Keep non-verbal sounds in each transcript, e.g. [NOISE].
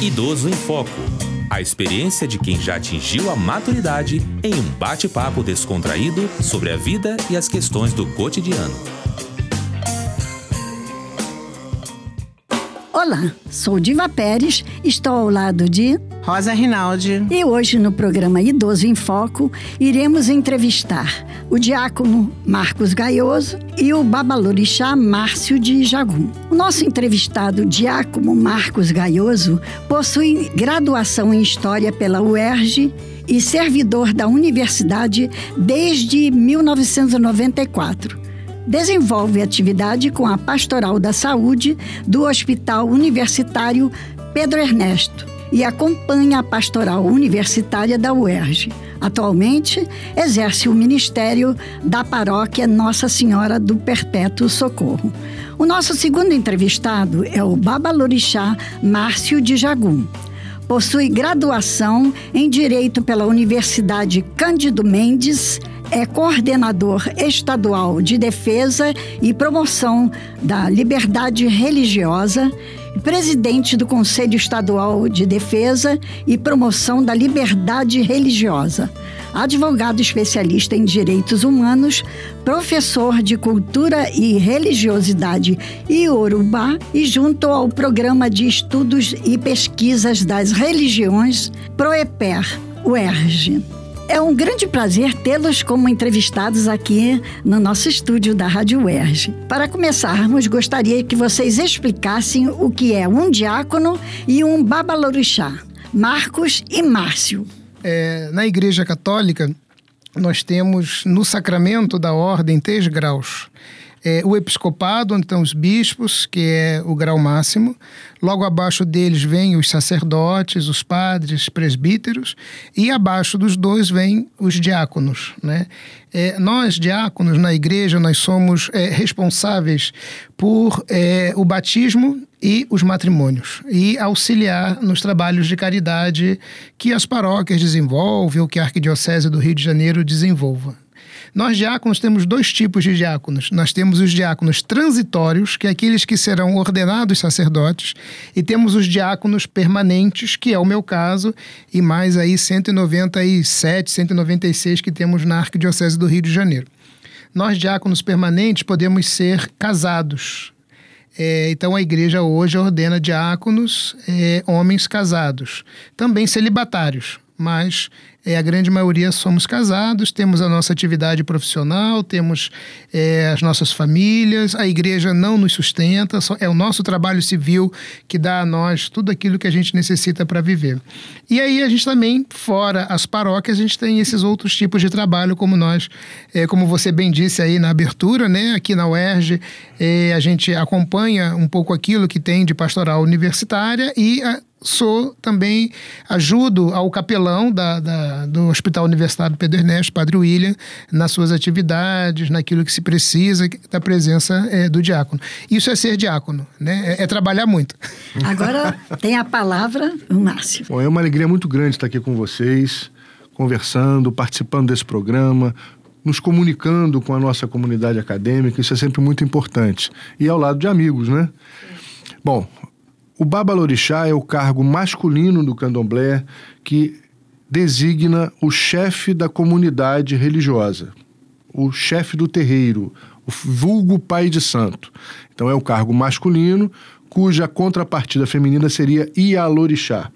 Idoso em Foco. A experiência de quem já atingiu a maturidade em um bate-papo descontraído sobre a vida e as questões do cotidiano. Olá, sou Diva Pérez, estou ao lado de Rosa Rinaldi. E hoje no programa Idoso em Foco iremos entrevistar o diácono Marcos Gaioso e o babalorixá Márcio de Jagum. O nosso entrevistado diácono Marcos Gaioso possui graduação em História pela UERJ e servidor da universidade desde 1994 desenvolve atividade com a Pastoral da Saúde do Hospital Universitário Pedro Ernesto e acompanha a pastoral universitária da UERJ. Atualmente, exerce o ministério da paróquia Nossa Senhora do Perpétuo Socorro. O nosso segundo entrevistado é o Babalorixá Márcio de Jagum. Possui graduação em Direito pela Universidade Cândido Mendes, é coordenador estadual de defesa e promoção da liberdade religiosa presidente do Conselho Estadual de Defesa e Promoção da Liberdade Religiosa, advogado especialista em direitos humanos, professor de cultura e religiosidade Iorubá e junto ao Programa de Estudos e Pesquisas das Religiões, PROEPER, UERJ. É um grande prazer tê-los como entrevistados aqui no nosso estúdio da Rádio UERJ. Para começarmos, gostaria que vocês explicassem o que é um diácono e um babalorixá. Marcos e Márcio. É, na Igreja Católica, nós temos no sacramento da ordem três graus é, o episcopado, onde estão os bispos, que é o grau máximo. Logo abaixo deles vêm os sacerdotes, os padres, presbíteros, e abaixo dos dois vêm os diáconos. Né? É, nós, diáconos, na igreja, nós somos é, responsáveis por é, o batismo e os matrimônios e auxiliar nos trabalhos de caridade que as paróquias desenvolvem ou que a Arquidiocese do Rio de Janeiro desenvolva. Nós, diáconos, temos dois tipos de diáconos. Nós temos os diáconos transitórios, que é aqueles que serão ordenados sacerdotes, e temos os diáconos permanentes, que é o meu caso, e mais aí 197, 196 que temos na Arquidiocese do Rio de Janeiro. Nós, diáconos permanentes, podemos ser casados. É, então a igreja hoje ordena diáconos, é, homens casados, também celibatários, mas é, a grande maioria somos casados, temos a nossa atividade profissional, temos é, as nossas famílias, a igreja não nos sustenta, é o nosso trabalho civil que dá a nós tudo aquilo que a gente necessita para viver. E aí a gente também, fora as paróquias, a gente tem esses outros tipos de trabalho, como nós, é, como você bem disse aí na abertura, né? aqui na UERJ, é, a gente acompanha um pouco aquilo que tem de pastoral universitária e a, sou também, ajudo ao capelão da, da, do Hospital Universitário Pedro Ernesto, Padre William, nas suas atividades, naquilo que se precisa da presença é, do diácono. Isso é ser diácono, né? É, é trabalhar muito. Agora tem a palavra o Márcio. Bom, é uma alegria muito grande estar aqui com vocês, conversando, participando desse programa, nos comunicando com a nossa comunidade acadêmica, isso é sempre muito importante. E ao lado de amigos, né? Bom, o Babalorixá é o cargo masculino do candomblé que designa o chefe da comunidade religiosa, o chefe do terreiro, o vulgo pai de santo. Então é o cargo masculino cuja contrapartida feminina seria Ialorixá.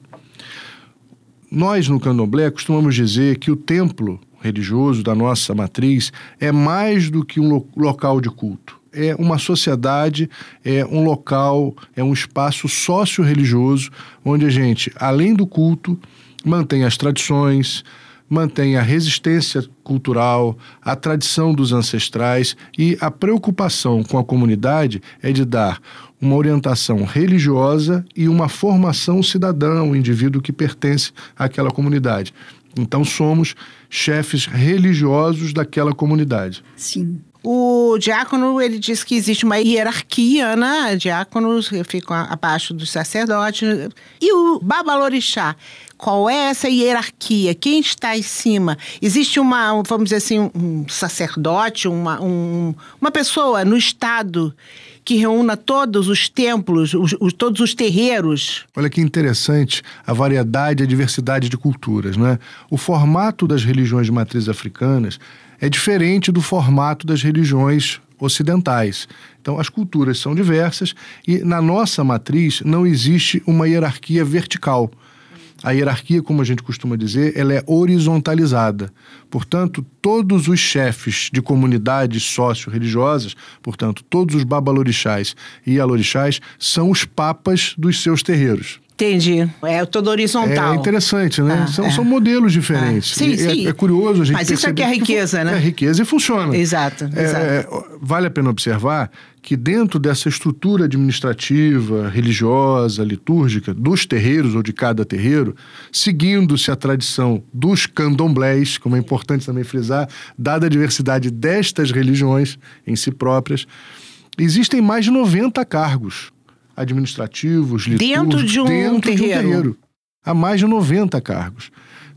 Nós no candomblé costumamos dizer que o templo religioso da nossa matriz é mais do que um local de culto é uma sociedade, é um local, é um espaço sócio-religioso, onde a gente, além do culto, mantém as tradições, mantém a resistência cultural, a tradição dos ancestrais e a preocupação com a comunidade é de dar uma orientação religiosa e uma formação cidadã, o um indivíduo que pertence àquela comunidade. Então somos chefes religiosos daquela comunidade. Sim. O diácono, ele diz que existe uma hierarquia, né? Diáconos ficam abaixo dos sacerdotes. E o babalorixá, qual é essa hierarquia? Quem está em cima? Existe uma, vamos dizer assim, um sacerdote, uma, um, uma pessoa no Estado que reúna todos os templos, os, os, todos os terreiros? Olha que interessante a variedade a diversidade de culturas, né? O formato das religiões de matriz africanas é diferente do formato das religiões ocidentais. Então, as culturas são diversas e na nossa matriz não existe uma hierarquia vertical. A hierarquia, como a gente costuma dizer, ela é horizontalizada. Portanto, todos os chefes de comunidades sócio-religiosas, portanto, todos os babalorixás e alorixás, são os papas dos seus terreiros. Entendi. É todo horizontal. É interessante, né? Ah, são, é. são modelos diferentes. Ah, sim, é, sim. É, curioso a gente Mas isso aqui é riqueza, que, né? É riqueza e funciona. Exato, é, exato. É, vale a pena observar que dentro dessa estrutura administrativa, religiosa, litúrgica dos terreiros ou de cada terreiro, seguindo-se a tradição dos candomblés, como é importante também frisar, dada a diversidade destas religiões em si próprias, existem mais de 90 cargos administrativos, litúrgicos, dentro de um, dentro terreiro. De um terreiro. Há mais de 90 cargos.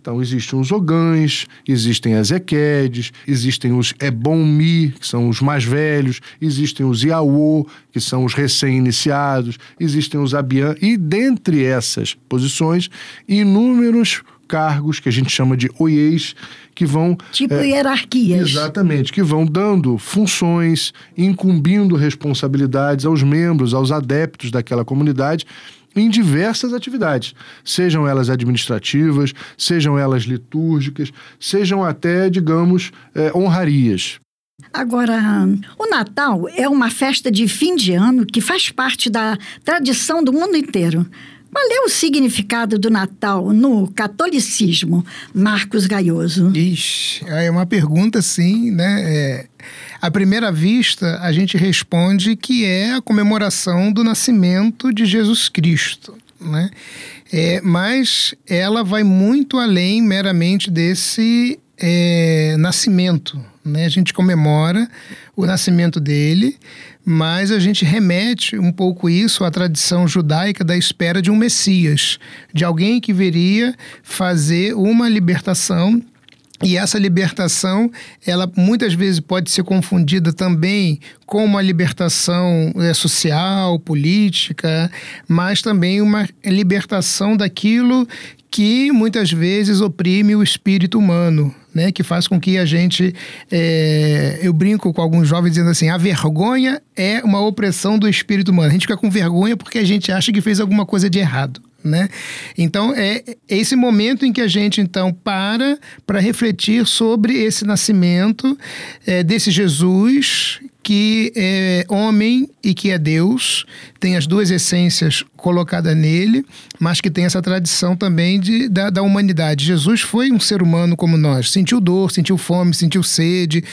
Então, existem os ogães, existem as equedes, existem os ebonmi, que são os mais velhos, existem os iaô, que são os recém-iniciados, existem os abian, e dentre essas posições, inúmeros cargos que a gente chama de oiês, que vão. Tipo é, hierarquias. Exatamente, que vão dando funções, incumbindo responsabilidades aos membros, aos adeptos daquela comunidade em diversas atividades, sejam elas administrativas, sejam elas litúrgicas, sejam até, digamos, é, honrarias. Agora, o Natal é uma festa de fim de ano que faz parte da tradição do mundo inteiro. Qual é o significado do Natal no catolicismo, Marcos Gaioso? Ixi, é uma pergunta, sim, né? É, à primeira vista, a gente responde que é a comemoração do nascimento de Jesus Cristo, né? É, mas ela vai muito além meramente desse é, nascimento, né? A gente comemora o nascimento dele, mas a gente remete um pouco isso à tradição judaica da espera de um Messias, de alguém que viria fazer uma libertação e essa libertação, ela muitas vezes pode ser confundida também com uma libertação é, social, política, mas também uma libertação daquilo que muitas vezes oprime o espírito humano, né? Que faz com que a gente. É, eu brinco com alguns jovens dizendo assim: a vergonha é uma opressão do espírito humano. A gente fica com vergonha porque a gente acha que fez alguma coisa de errado. Né? Então é esse momento em que a gente então para para refletir sobre esse nascimento é, desse Jesus que é homem e que é Deus, tem as duas essências colocadas nele, mas que tem essa tradição também de, da, da humanidade. Jesus foi um ser humano como nós, sentiu dor, sentiu fome, sentiu sede.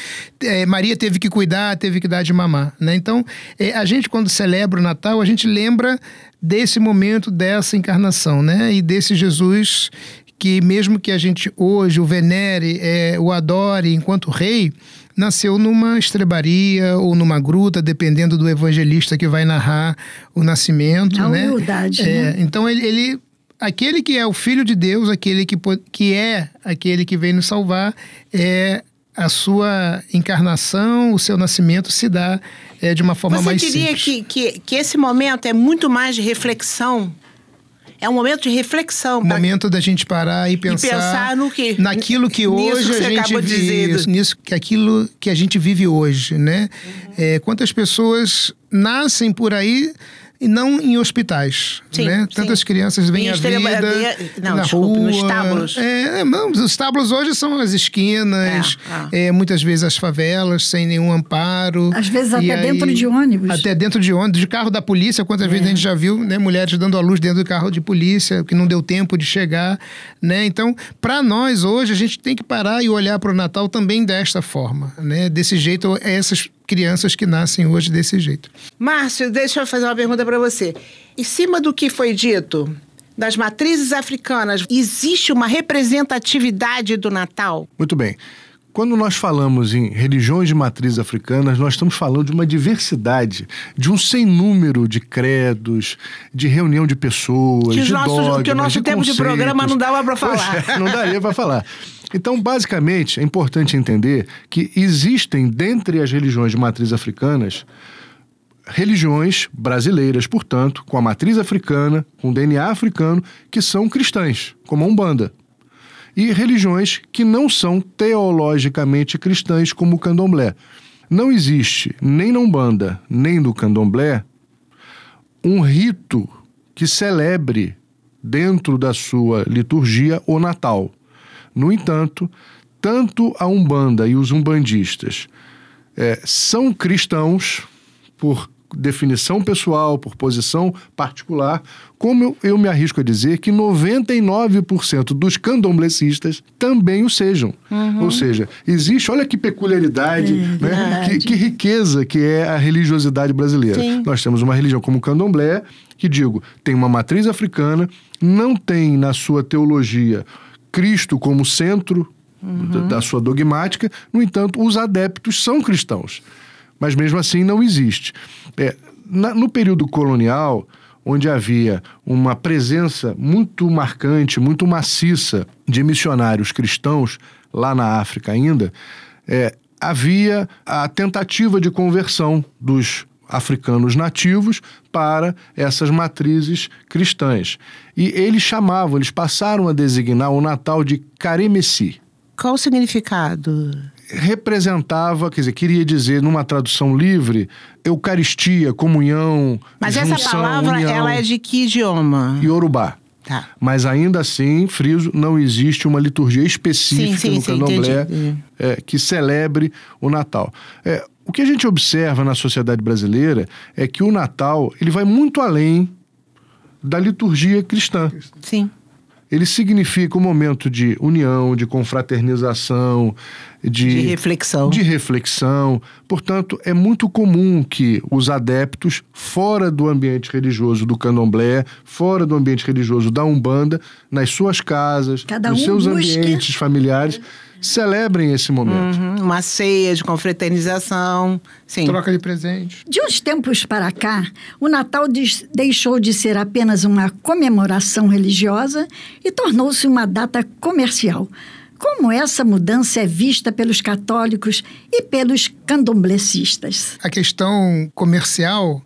É, Maria teve que cuidar, teve que dar de mamar. Né? Então, é, a gente, quando celebra o Natal, a gente lembra desse momento, dessa encarnação, né? E desse Jesus que, mesmo que a gente hoje o venere, é, o adore enquanto rei, nasceu numa estrebaria ou numa gruta, dependendo do evangelista que vai narrar o nascimento. A né? humildade, é, né? Então ele, ele aquele que é o filho de Deus, aquele que, que é aquele que vem nos salvar, é a sua encarnação, o seu nascimento se dá é, de uma forma Você mais diria simples. que, que, que esse momento é muito mais de reflexão? É um momento de reflexão. pra- momento da gente parar e pensar, pensar no que- naquilo que hoje que você a gente vive, isso, nisso que aquilo que a gente vive hoje, né? É, quantas pessoas nascem por aí e não em hospitais, Sim, né? sim. Tantas crianças vêm Em à vida de- não, na desculpe, rua. nos estábulos. É, não, os estábulos hoje são as esquinas, É, é, muitas vezes as favelas sem nenhum amparo. Às vezes até dentro de ônibus. Até dentro de ônibus, de carro da polícia, quantas vezes a gente já viu, né, mulheres dando à luz dentro do carro de polícia, que não deu tempo de chegar, né? Então, para nós hoje, a gente tem que parar e olhar para o Natal também desta forma, né? Desse jeito, essas crianças que nascem hoje desse jeito. Márcio, deixa eu fazer uma pergunta para você. Em cima do que foi dito das matrizes africanas, existe uma representatividade do Natal? Muito bem. Quando nós falamos em religiões de matriz africanas, nós estamos falando de uma diversidade, de um sem número de credos, de reunião de pessoas, Que, de nossos- dogmas, que o nosso de tempo de conceitos. programa não dava para falar. é, não daria para falar. Então, basicamente, é importante entender que existem, dentre as religiões de matriz africanas, religiões brasileiras, portanto, com a matriz africana, com DNA africano, que são cristãs, como a Umbanda. E religiões que não são teologicamente cristãs, como o candomblé. Não existe, nem na Umbanda, nem no candomblé, um rito que celebre dentro da sua liturgia o Natal. No entanto, tanto a Umbanda e os umbandistas é, são cristãos por definição pessoal, por posição particular, como eu, eu me arrisco a dizer que 99% dos candomblecistas também o sejam. Uhum. Ou seja, existe, olha que peculiaridade, é, né? que, que, riqueza que é a religiosidade brasileira. Sim. Nós temos uma religião como o candomblé, que digo, tem uma matriz africana, não tem na sua teologia Cristo como centro uhum. da, da sua dogmática, no entanto, os adeptos são cristãos mas mesmo assim não existe. É, na, no período colonial, onde havia uma presença muito marcante, muito maciça de missionários cristãos lá na África ainda, é, havia a tentativa de conversão dos africanos nativos para essas matrizes cristãs. E eles chamavam, eles passaram a designar o Natal de Caremessi. Qual o significado? Representava, quer dizer, queria dizer numa tradução livre, eucaristia, comunhão, Mas junção, essa palavra, união, ela é de que idioma? Yorubá. Tá. Mas ainda assim, friso, não existe uma liturgia específica sim, sim, no sim, candomblé é, que celebre o Natal. É, o que a gente observa na sociedade brasileira é que o Natal ele vai muito além da liturgia cristã. Sim ele significa um momento de união, de confraternização, de, de, reflexão. De reflexão. Portanto, é muito comum que os adeptos, fora do ambiente religioso do candomblé, fora do ambiente religioso da Umbanda, nas suas casas, Cada nos um seus busque... ambientes familiares, celebrem esse momento. Uhum, uma ceia de confraternização, sim. Troca de presente. De uns tempos para cá, o Natal deixou de ser apenas uma comemoração religiosa e tornou-se uma data comercial. Como essa mudança é vista pelos católicos e pelos candomblecistas? A questão comercial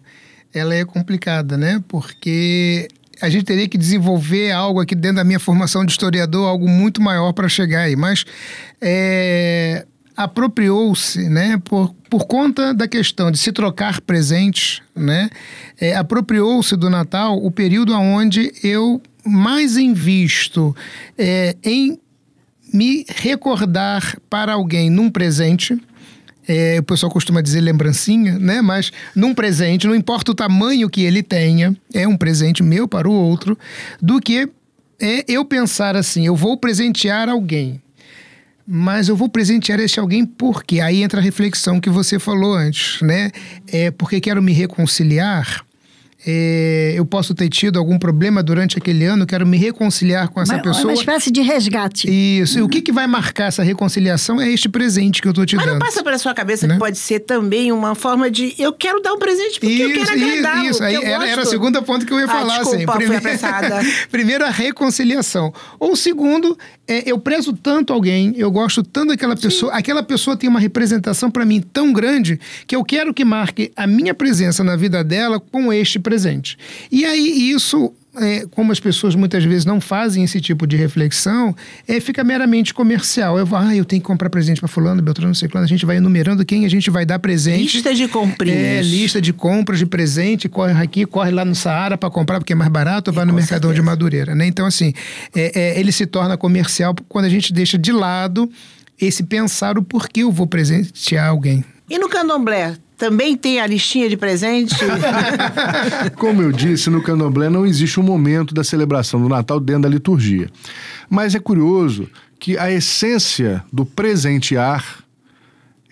ela é complicada, né? Porque a gente teria que desenvolver algo aqui dentro da minha formação de historiador, algo muito maior para chegar aí. Mas é, apropriou-se, né, por, por conta da questão de se trocar presentes, né, é, apropriou-se do Natal o período onde eu mais invisto é, em me recordar para alguém num presente, é, o pessoal costuma dizer lembrancinha, né? Mas num presente, não importa o tamanho que ele tenha, é um presente meu para o outro, do que é eu pensar assim, eu vou presentear alguém. Mas eu vou presentear esse alguém porque aí entra a reflexão que você falou antes, né? É porque quero me reconciliar eu posso ter tido algum problema durante aquele ano, quero me reconciliar com essa uma, pessoa. Uma espécie de resgate. Isso. Uhum. E o que, que vai marcar essa reconciliação é este presente que eu estou te Mas dando. Mas não passa pela sua cabeça né? que pode ser também uma forma de eu quero dar um presente porque isso, eu quero agradar. Isso, aí era, era a segunda ponto que eu ia ah, falar. Desculpa, assim. Primeiro, [LAUGHS] primeiro, a reconciliação. Ou segundo, é, eu prezo tanto alguém, eu gosto tanto daquela pessoa, Sim. aquela pessoa tem uma representação para mim tão grande que eu quero que marque a minha presença na vida dela com este presente. E aí isso é, como as pessoas muitas vezes não fazem esse tipo de reflexão, é, fica meramente comercial. Eu vou, ah, eu tenho que comprar presente para fulano, Beltrano, não sei quando. A gente vai enumerando quem a gente vai dar presente. Lista de comprinhas. É, lista de compras de presente. Corre aqui, corre lá no Saara para comprar porque é mais barato, vai no Mercadão certeza. de Madureira. Né? Então, assim, é, é, ele se torna comercial quando a gente deixa de lado esse pensar o porquê eu vou presentear alguém. E no candomblé, também tem a listinha de presente? [LAUGHS] Como eu disse, no candomblé não existe um momento da celebração do Natal dentro da liturgia. Mas é curioso que a essência do presentear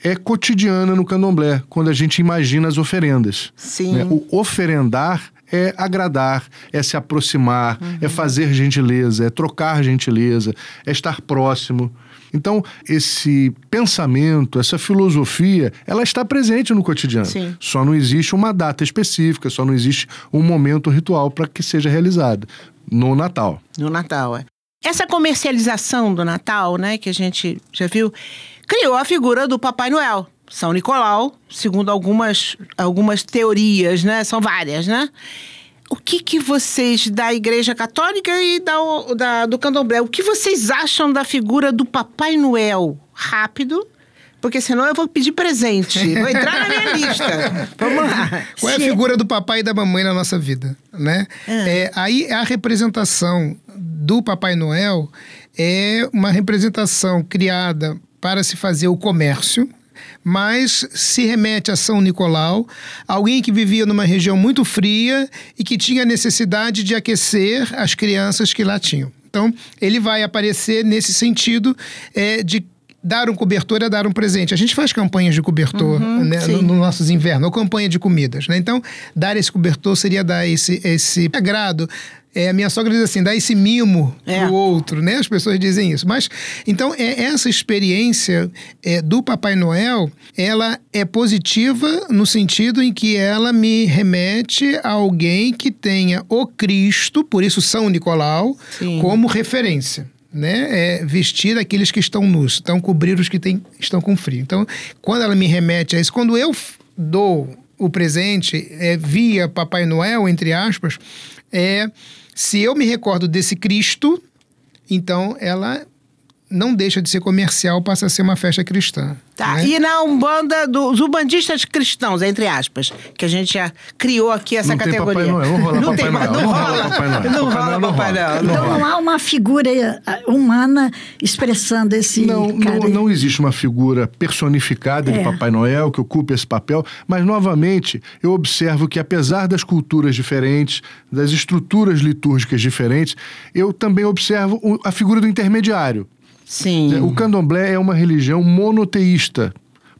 é cotidiana no candomblé, quando a gente imagina as oferendas. Sim. Né? O oferendar é agradar, é se aproximar, uhum. é fazer gentileza, é trocar gentileza, é estar próximo. Então, esse pensamento, essa filosofia, ela está presente no cotidiano. Sim. Só não existe uma data específica, só não existe um momento ritual para que seja realizado no Natal. No Natal, é. Essa comercialização do Natal, né, que a gente já viu, criou a figura do Papai Noel. São Nicolau, segundo algumas, algumas teorias, né? São várias, né? O que, que vocês da Igreja Católica e da, da, do Candomblé, o que vocês acham da figura do Papai Noel? Rápido, porque senão eu vou pedir presente. Vou entrar na minha lista. [LAUGHS] Vamos lá. Qual é a figura do papai e da mamãe na nossa vida, né? Ah. É, aí a representação do Papai Noel é uma representação criada para se fazer o comércio, mas se remete a São Nicolau, alguém que vivia numa região muito fria e que tinha necessidade de aquecer as crianças que lá tinham. Então, ele vai aparecer nesse sentido é, de dar um cobertor é dar um presente. A gente faz campanhas de cobertor né, sim. no, no nossos invernos, ou campanha de comidas. Né? Então, dar esse cobertor seria dar esse, esse agrado. É, a minha sogra diz assim, dar esse mimo É. pro outro, né? As pessoas dizem isso. Mas, então, é, essa experiência é, do Papai Noel, ela é positiva no sentido em que ela me remete a alguém que tenha o Cristo, por isso São Nicolau, Sim. como referência. Né? É vestir aqueles que estão nus, então cobrir os que têm, estão com frio. Então, quando ela me remete a isso, quando eu dou o presente é, via Papai Noel, entre aspas, é, se eu me recordo desse Cristo, então ela não deixa de ser comercial, passa a ser uma festa cristã. Tá. né? E na Umbanda dos umbandistas cristãos, entre aspas, que a gente já criou aqui essa Não tem categoria. Papai Noel, rola não Papai tem, Noel, Não não rola Papai Noel. Não Papai rola Noel não Papai. Noel. Então não há uma figura ah, humana expressando esse Não, não, não existe uma figura personificada de É. Papai Noel que ocupe esse papel, mas novamente eu observo que apesar das culturas diferentes, das estruturas litúrgicas diferentes, eu também observo a figura do intermediário. Sim. O candomblé é uma religião monoteísta,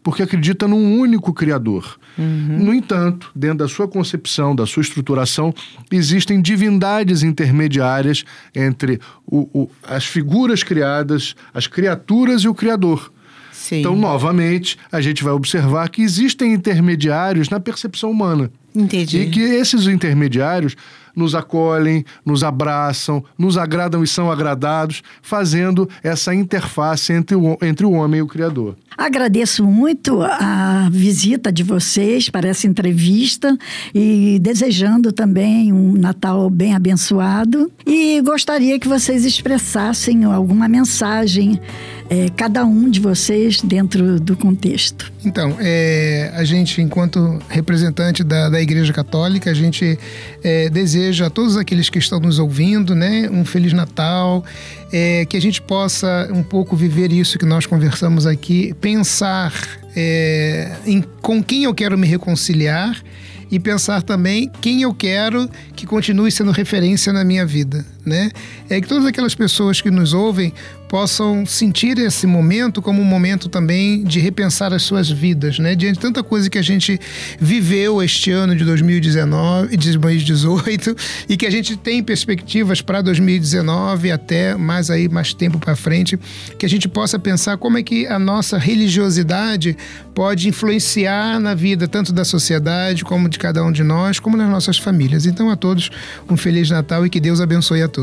porque acredita num único criador. No entanto, dentro da sua concepção, da sua estruturação, existem divindades intermediárias entre o- o- as figuras criadas, as criaturas e o criador. Sim. Então, novamente, a gente vai observar que existem intermediários na percepção humana. Entendi. E que esses intermediários nos acolhem, nos abraçam, nos agradam e são agradados, fazendo essa interface entre o, entre o homem e o Criador. Agradeço muito a visita de vocês para essa entrevista e desejando também um Natal bem abençoado. E gostaria que vocês expressassem alguma mensagem, eh, cada um de vocês, dentro do contexto. Então, é, a gente, enquanto representante da, da Igreja Católica, a gente é, deseja a todos aqueles que estão nos ouvindo, né, um Feliz Natal, é, que a gente possa um pouco viver isso que nós conversamos aqui, pensar é, em com quem eu quero me reconciliar e pensar também quem eu quero que continue sendo referência na minha vida, né? É que todas aquelas pessoas que nos ouvem possam sentir esse momento como um momento também de repensar as suas vidas, né? Diante de tanta coisa que a gente viveu este ano de 2019, de 2018 e que a gente tem perspectivas para 2019 até mais aí mais tempo para frente, que a gente possa pensar como é que a nossa religiosidade pode influenciar na vida tanto da sociedade como de cada um de nós, como nas nossas famílias. Então a todos um feliz Natal e que Deus abençoe a todos.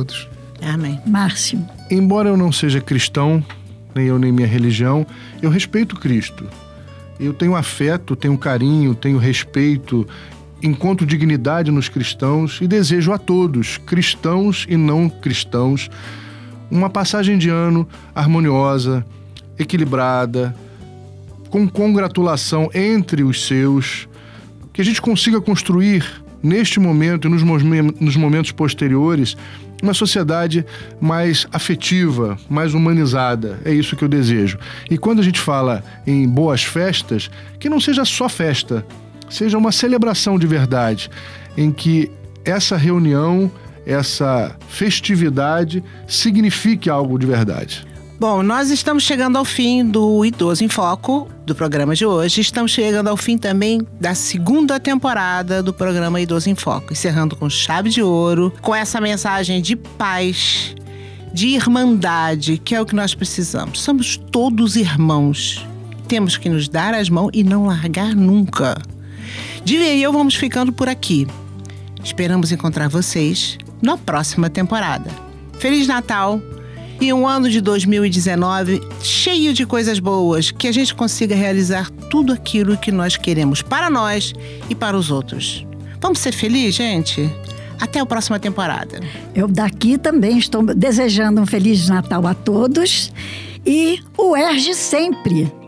Amém. Márcio. Embora eu não seja cristão, nem eu nem minha religião, eu respeito Cristo. Eu tenho afeto, tenho carinho, tenho respeito, encontro dignidade nos cristãos e desejo a todos, cristãos e não cristãos, uma passagem de ano harmoniosa, equilibrada, com congratulação entre os seus, que a gente consiga construir neste momento e nos momentos posteriores uma sociedade mais afetiva, mais humanizada. É isso que eu desejo. E quando a gente fala em boas festas, que não seja só festa, seja uma celebração de verdade, em que essa reunião, essa festividade signifique algo de verdade. Bom, nós estamos chegando ao fim do Idoso em Foco, do programa de hoje. Estamos chegando ao fim também da segunda temporada do programa Idoso em Foco, encerrando com chave de ouro, com essa mensagem de paz, de irmandade, que é o que nós precisamos. Somos todos irmãos. Temos que nos dar as mãos e não largar nunca. Divi e eu vamos ficando por aqui. Esperamos encontrar vocês na próxima temporada. Feliz Natal! E um ano de 2019 cheio de coisas boas, que a gente consiga realizar tudo aquilo que nós queremos para nós e para os outros. Vamos ser felizes, gente? Até a próxima temporada. Eu daqui também estou desejando um Feliz Natal a todos e o Erge sempre.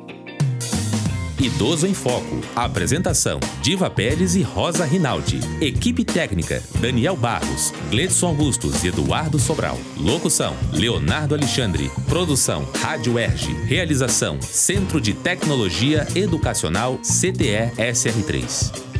Idoso em Foco. Apresentação: Diva Pérez e Rosa Rinaldi. Equipe técnica: Daniel Barros, Gledson Augustos e Eduardo Sobral. Locução: Leonardo Alexandre. Produção: Rádio Erge. Realização: Centro de Tecnologia Educacional CTE SR3.